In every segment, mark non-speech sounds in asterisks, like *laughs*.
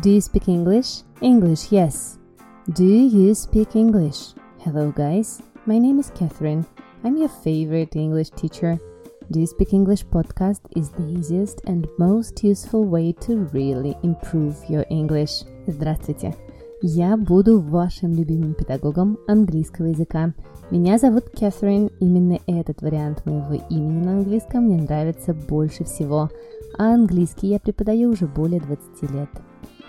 Do you speak English? English, yes. Do you speak English? Hello, guys. My name is Catherine. I'm your favorite English teacher. Do You Speak English podcast is the easiest and most useful way to really improve your English. Здравствуйте! Я буду вашим любимым педагогом английского языка. Меня зовут Кэтрин. Именно этот вариант моего имени на английском мне нравится больше всего. А английский я преподаю уже более 20 лет.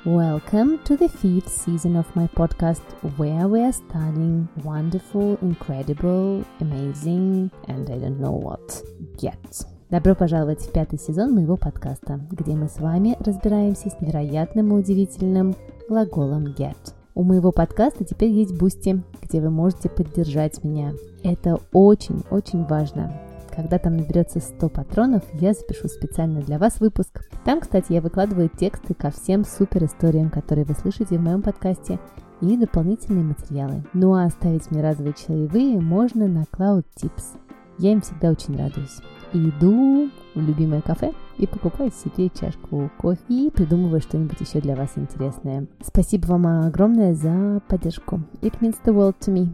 Welcome to the fifth season of my podcast, where we are studying wonderful, incredible, amazing, and I don't know what get. Добро пожаловать в пятый сезон моего подкаста, где мы с вами разбираемся с невероятным и удивительным глаголом get. У моего подкаста теперь есть Boosty, где вы можете поддержать меня. Это очень-очень важно. Когда там наберется 100 патронов, я запишу специально для вас выпуск. Там, кстати, я выкладываю тексты ко всем супер историям, которые вы слышите в моем подкасте, и дополнительные материалы. Ну а оставить мне разовые чаевые можно на Cloud Tips. Я им всегда очень радуюсь. иду в любимое кафе и покупаю себе чашку кофе и придумываю что-нибудь еще для вас интересное. Спасибо вам огромное за поддержку. It means the world to me.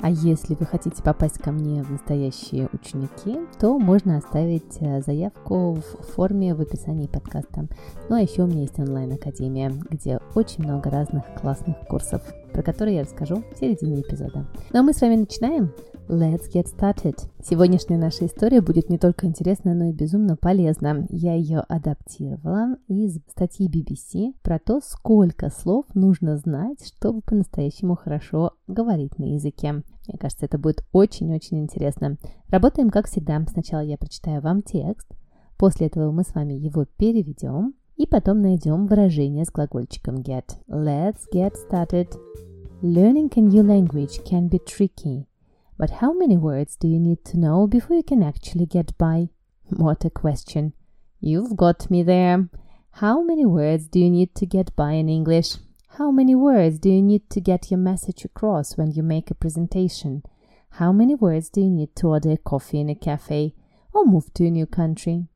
А если вы хотите попасть ко мне в настоящие ученики, то можно оставить э, заявку в форме в описании подкаста. Ну а еще у меня есть онлайн-академия, где очень много разных классных курсов, про которые я расскажу в середине эпизода. Ну а мы с вами начинаем. Let's get started. Сегодняшняя наша история будет не только интересна, но и безумно полезна. Я ее адаптировала из статьи BBC про то, сколько слов нужно знать, чтобы по-настоящему хорошо говорить на языке. Мне кажется, это будет очень-очень интересно. Работаем как всегда. Сначала я прочитаю вам текст, после этого мы с вами его переведем, и потом найдем выражение с глагольчиком get. Let's get started. Learning a new language can be tricky. But how many words do you need to know before you can actually get by? *laughs* What a question. You've got me there. How many words do you need to get by in English? How many words do you need to get your message across when you make a presentation? How many words do you need to order a coffee in a cafe or move to a new country?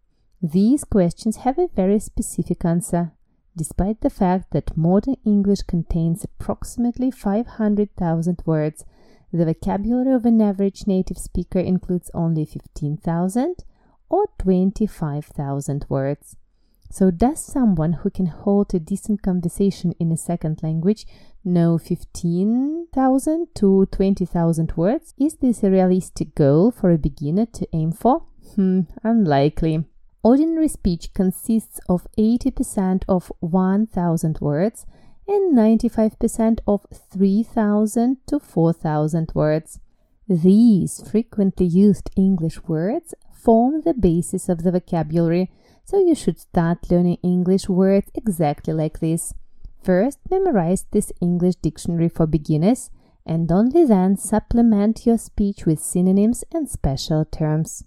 These questions have a very specific answer. Despite the fact that modern English contains approximately 500,000 words, the vocabulary of an average native speaker includes only 15,000 or 25,000 words. So, does someone who can hold a decent conversation in a second language know 15,000 to 20,000 words? Is this a realistic goal for a beginner to aim for? Hmm, unlikely. Ordinary speech consists of 80% of 1,000 words and 95% of 3000 to 4000 words. These frequently used English words form the basis of the vocabulary, so you should start learning English words exactly like this. First, memorize this English dictionary for beginners, and only then supplement your speech with synonyms and special terms.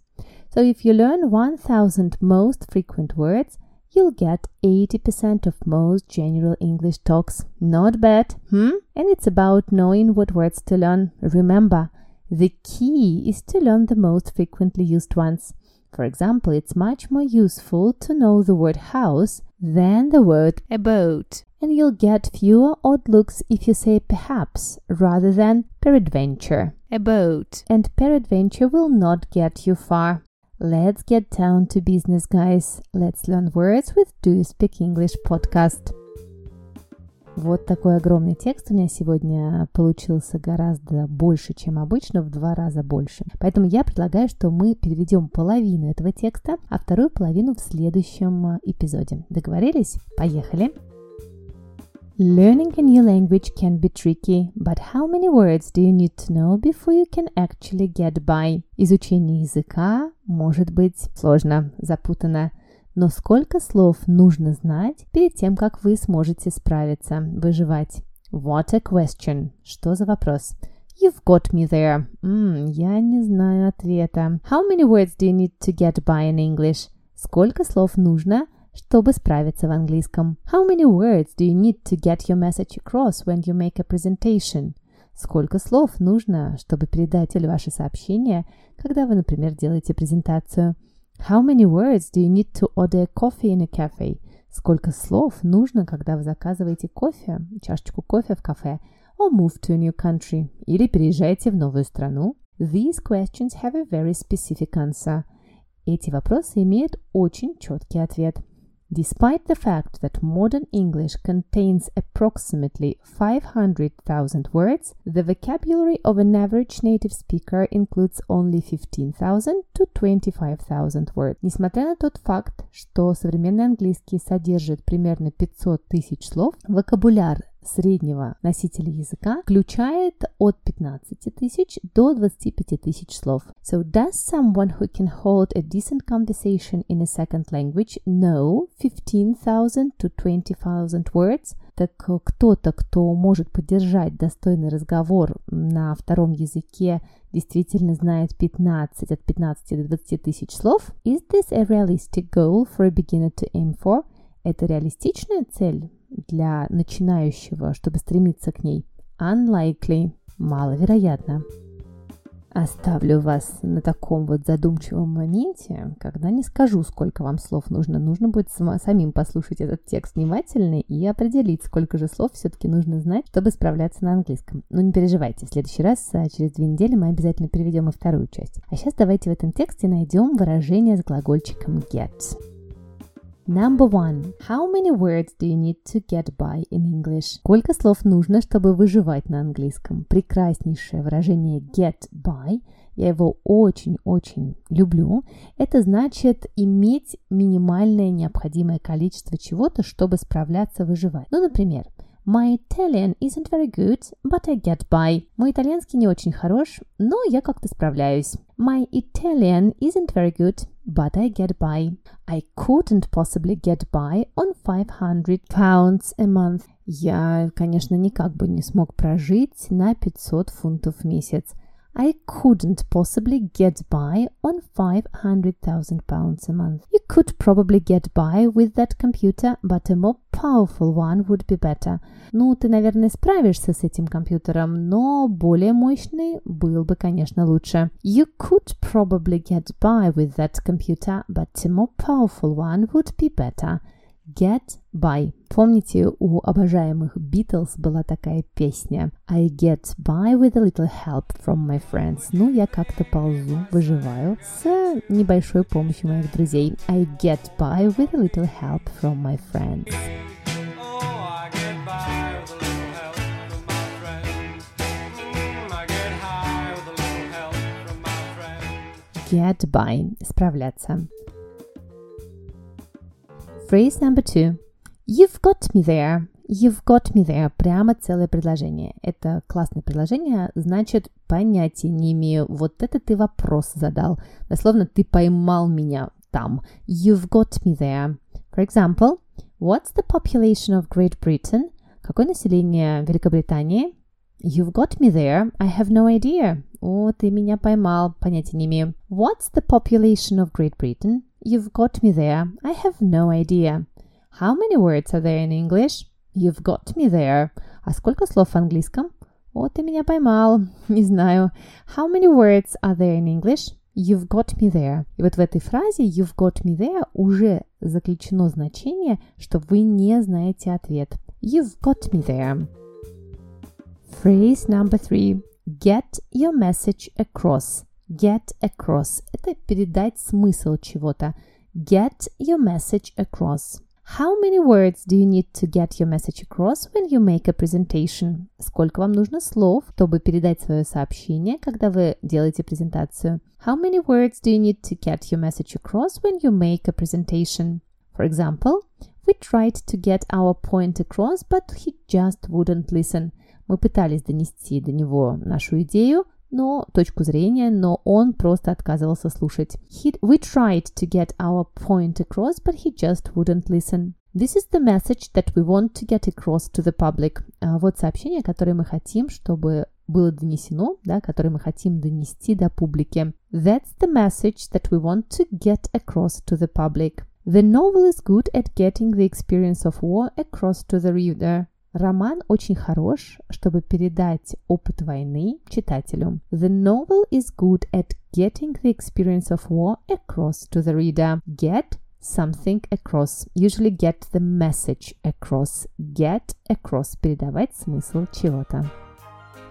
So, if you learn 1000 most frequent words, you'll get 80% of most general English talks. Not bad, hmm? And it's about knowing what words to learn. Remember, the key is to learn the most frequently used ones. For example, it's much more useful to know the word house than the word about. And you'll get fewer odd looks if you say perhaps rather than peradventure. About. And peradventure will not get you far. Let's get down to business, guys. Let's learn words with Do You Speak English podcast. Вот такой огромный текст у меня сегодня получился гораздо больше, чем обычно, в два раза больше. Поэтому я предлагаю, что мы переведем половину этого текста, а вторую половину в следующем эпизоде. Договорились? Поехали! Learning a new language can be tricky, but how many words do you need to know before you can actually get by? Изучение языка может быть сложно, запутанно, но сколько слов нужно знать перед тем, как вы сможете справиться, выживать? What a question! Что за вопрос? You've got me there. Mm, я не знаю ответа. How many words do you need to get by in English? Сколько слов нужно, чтобы справиться в английском. How many words do you need to get your message across when you make a presentation? Сколько слов нужно, чтобы передать ваше сообщение, когда вы, например, делаете презентацию? How many words do you need to order coffee in a cafe? Сколько слов нужно, когда вы заказываете кофе, чашечку кофе в кафе, or move to a new country, или переезжаете в новую страну? These questions have a very specific answer. Эти вопросы имеют очень четкий ответ – Despite the fact that modern English contains approximately 500,000 words, the vocabulary of an average native speaker includes only 15,000 to 25,000 words. Несмотря на тот факт, что современный английский содержит примерно 500 тысяч слов, вокабуляр среднего носителя языка включает от 15 тысяч до 25 тысяч слов. So does someone who can hold a decent conversation in a second language know 15,000 to 20,000 words? Так кто-то, кто может поддержать достойный разговор на втором языке, действительно знает 15, от 15 до 20 тысяч слов? Is this a realistic goal for a beginner to aim for? Это реалистичная цель для начинающего, чтобы стремиться к ней? Unlikely. Маловероятно. Оставлю вас на таком вот задумчивом моменте, когда не скажу, сколько вам слов нужно. Нужно будет самим послушать этот текст внимательно и определить, сколько же слов все-таки нужно знать, чтобы справляться на английском. Но не переживайте, в следующий раз, а, через две недели, мы обязательно переведем и вторую часть. А сейчас давайте в этом тексте найдем выражение с глагольчиком get. Number one. How many words do you need to get by in English? Сколько слов нужно, чтобы выживать на английском? Прекраснейшее выражение get by. Я его очень-очень люблю. Это значит иметь минимальное необходимое количество чего-то, чтобы справляться, выживать. Ну, например, My Italian isn't very good, but I get by. Мой итальянский не очень хорош, но я как-то справляюсь. My Italian isn't very good, but I get by. I couldn't possibly get by on 500 pounds a month. Я, конечно, никак бы не смог прожить на 500 фунтов в месяц. I couldn't possibly get by on 500,000 pounds a month. You could probably get by with that computer, but a more powerful one would be better. Ну, ты, наверное, справишься с этим компьютером, но более мощный был бы, конечно, лучше. You could probably get by with that computer, but a more powerful one would be better. Get by. Помните, у обожаемых Beatles была такая песня I get by with a little help from my friends. Ну, я как-то ползу, выживаю с небольшой помощью моих друзей. I get by with a little help from my friends. Get by. Справляться. Phrase number two. You've got me there. You've got me there. Прямо целое предложение. Это классное предложение, значит, понятия не имею. Вот это ты вопрос задал. Дословно, ты поймал меня там. You've got me there. For example, what's the population of Great Britain? Какое население Великобритании? You've got me there. I have no idea. О, ты меня поймал. Понятия не имею. What's the population of Great Britain? You've got me there. I have no idea. How many words are there in English? You've got me there. А сколько слов в английском? О, ты меня поймал. *laughs* Не знаю. How many words are there in English? You've got me there. И вот в этой фразе you've got me there уже заключено значение, что вы не знаете ответ. You've got me there. Phrase number three. Get your message across. Get across – это передать смысл чего-то. Get your message across. How many words do you need to get your message across when you make a presentation? Сколько вам нужно слов, чтобы передать свое сообщение, когда вы делаете презентацию? How many words do you need to get your message across when you make a presentation? For example, we tried to get our point across, but he just wouldn't listen. Мы пытались донести до него нашу идею, но точку зрения, но он просто отказывался слушать. He, we tried to get our point across, but he just wouldn't listen. This is the message that we want to get across to the public. А вот сообщение, которое мы хотим, чтобы было донесено, да, которое мы хотим донести до публики. That's the message that we want to get across to the public. The novel is good at getting the experience of war across to the reader. Роман очень хорош, чтобы передать опыт войны читателю. The novel is good at getting the experience of war across to the reader. Get something across. Usually get the message across. Get across. Передавать смысл чего-то.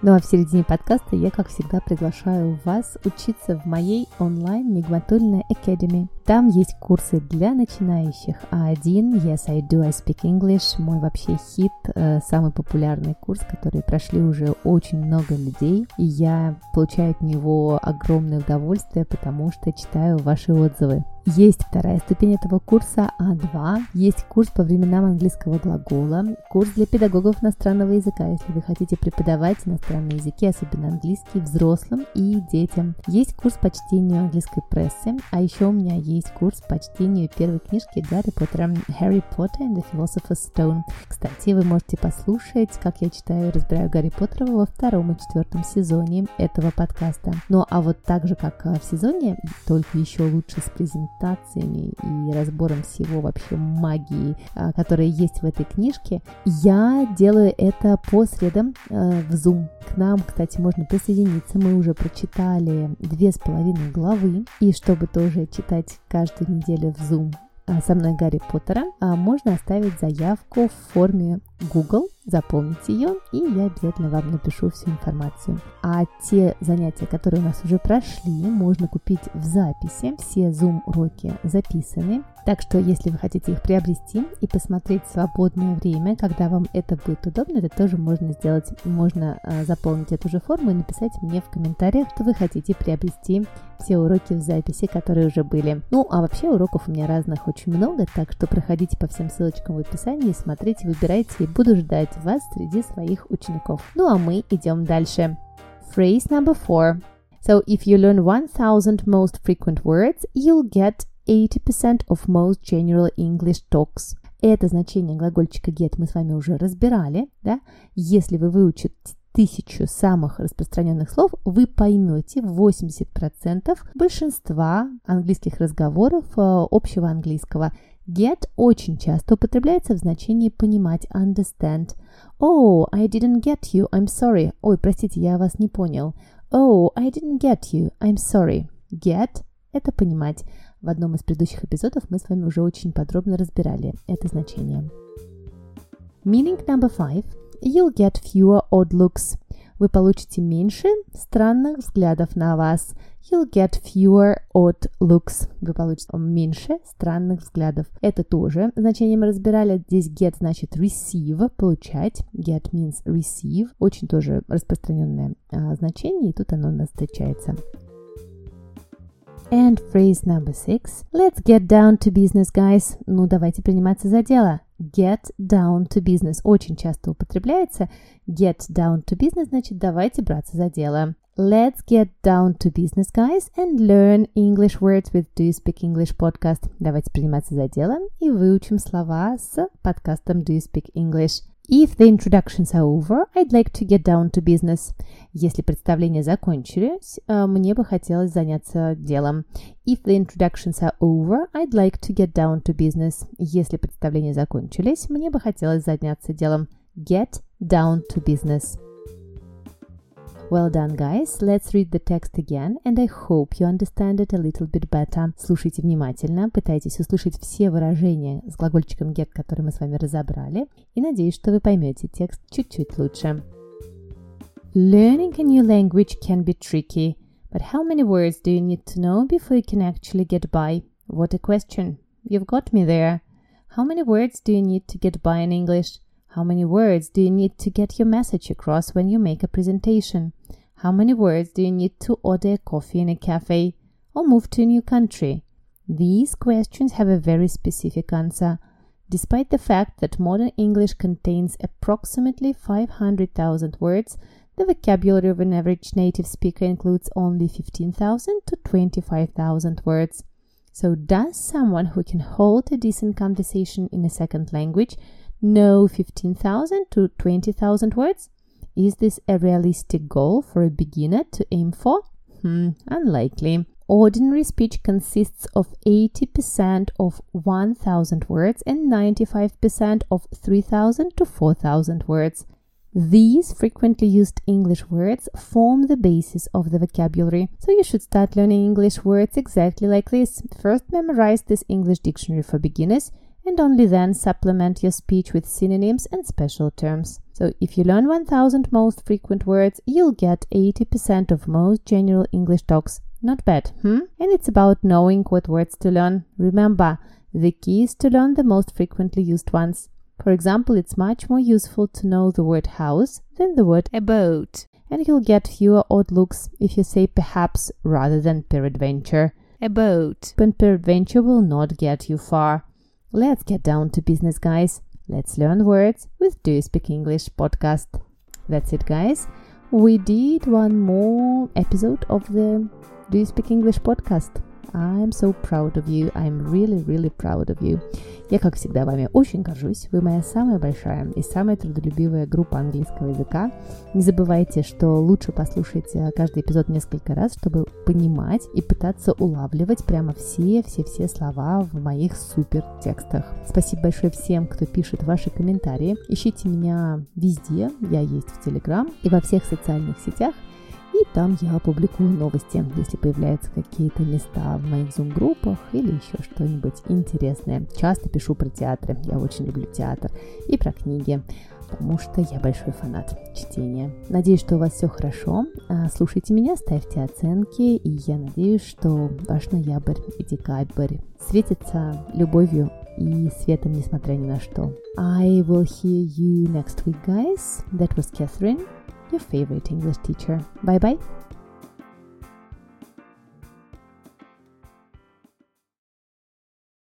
Ну а в середине подкаста я, как всегда, приглашаю вас учиться в моей онлайн Нигматульной Academy. Там есть курсы для начинающих. А1, Yes, I do, I speak English, мой вообще хит, э, самый популярный курс, который прошли уже очень много людей. И я получаю от него огромное удовольствие, потому что читаю ваши отзывы. Есть вторая ступень этого курса А2, есть курс по временам английского глагола, курс для педагогов иностранного языка, если вы хотите преподавать иностранные языки, особенно английский, взрослым и детям. Есть курс по чтению английской прессы, а еще у меня есть курс по чтению первой книжки Гарри Поттера «Harry Potter and the Philosopher's Stone». Кстати, вы можете послушать, как я читаю и разбираю Гарри Поттера во втором и четвертом сезоне этого подкаста. Ну а вот так же, как в сезоне, только еще лучше с презентациями и разбором всего вообще магии, а, которая есть в этой книжке, я делаю это по средам э, в Zoom. К нам, кстати, можно присоединиться. Мы уже прочитали две с половиной главы. И чтобы тоже читать каждую неделю в Zoom а, со мной Гарри Поттера, можно оставить заявку в форме Google, заполните ее, и я обязательно вам напишу всю информацию. А те занятия, которые у нас уже прошли, можно купить в записи. Все Zoom-уроки записаны. Так что, если вы хотите их приобрести и посмотреть в свободное время, когда вам это будет удобно, это тоже можно сделать. Можно э, заполнить эту же форму и написать мне в комментариях, что вы хотите приобрести все уроки в записи, которые уже были. Ну, а вообще уроков у меня разных очень много, так что проходите по всем ссылочкам в описании, смотрите, выбирайте и буду ждать вас среди своих учеников. Ну а мы идем дальше. Phrase number four. So if you learn 1000 most frequent words, you'll get 80% of most general English talks. Это значение глагольчика get мы с вами уже разбирали, да? Если вы выучите тысячу самых распространенных слов, вы поймете 80% большинства английских разговоров э, общего английского. Get очень часто употребляется в значении понимать, understand. Oh, I didn't get you, I'm sorry. Ой, простите, я вас не понял. Oh, I didn't get you, I'm sorry. Get – это понимать. В одном из предыдущих эпизодов мы с вами уже очень подробно разбирали это значение. Meaning number five. You'll get fewer odd looks. Вы получите меньше странных взглядов на вас. You'll get fewer odd looks. Вы получите меньше странных взглядов. Это тоже значение мы разбирали. Здесь get значит receive, получать. Get means receive. Очень тоже распространенное а, значение, и тут оно у нас встречается. And phrase number six. Let's get down to business, guys. Ну, давайте приниматься за дело. Get down to business очень часто употребляется. Get down to business значит давайте браться за дело. Let's get down to business, guys, and learn English words with Do You Speak English podcast. Давайте приниматься за дело и выучим слова с подкастом Do You Speak English. If the introductions are over, I'd like to get down to business. Если представления закончились, мне бы хотелось заняться делом. If the introductions are over, I'd like to get down to business. Если представления закончились, мне бы хотелось заняться делом. Get down to business. Well done, guys. Let's read the text again, and I hope you understand it a little bit better. Слушайте внимательно, пытайтесь услышать все выражения с глагольчиком get, который мы с вами разобрали, и надеюсь, что вы поймете текст чуть-чуть лучше. Learning a new language can be tricky, but how many words do you need to know before you can actually get by? What a question. You've got me there. How many words do you need to get by in English? How many words do you need to get your message across when you make a presentation? How many words do you need to order coffee in a cafe or move to a new country? These questions have a very specific answer. Despite the fact that modern English contains approximately 500,000 words, the vocabulary of an average native speaker includes only 15,000 to 25,000 words. So, does someone who can hold a decent conversation in a second language know 15,000 to 20,000 words? Is this a realistic goal for a beginner to aim for? Hmm, unlikely. Ordinary speech consists of 80% of 1000 words and 95% of 3000 to 4000 words. These frequently used English words form the basis of the vocabulary, so you should start learning English words exactly like this. First, memorize this English dictionary for beginners and only then supplement your speech with synonyms and special terms. So if you learn 1000 most frequent words, you'll get 80% of most general English talks. Not bad, hmm? And it's about knowing what words to learn. Remember, the key is to learn the most frequently used ones. For example, it's much more useful to know the word house than the word about. And you'll get fewer odd looks if you say perhaps rather than peradventure. About. But peradventure will not get you far. Let's get down to business, guys. Let's learn words with Do You Speak English podcast. That's it, guys. We did one more episode of the Do You Speak English podcast. I'm so proud of you. I'm really, really proud of you. Я, как всегда, вами очень горжусь. Вы моя самая большая и самая трудолюбивая группа английского языка. Не забывайте, что лучше послушать э, каждый эпизод несколько раз, чтобы понимать и пытаться улавливать прямо все-все-все слова в моих супер текстах. Спасибо большое всем, кто пишет ваши комментарии. Ищите меня везде. Я есть в Телеграм и во всех социальных сетях – там я публикую новости, если появляются какие-то места в моих зум-группах или еще что-нибудь интересное. Часто пишу про театры, я очень люблю театр, и про книги, потому что я большой фанат чтения. Надеюсь, что у вас все хорошо. А, слушайте меня, ставьте оценки, и я надеюсь, что ваш ноябрь и декабрь светится любовью и светом, несмотря ни на что. I will hear you next week, guys. That was Catherine. Your favorite English teacher. Bye bye.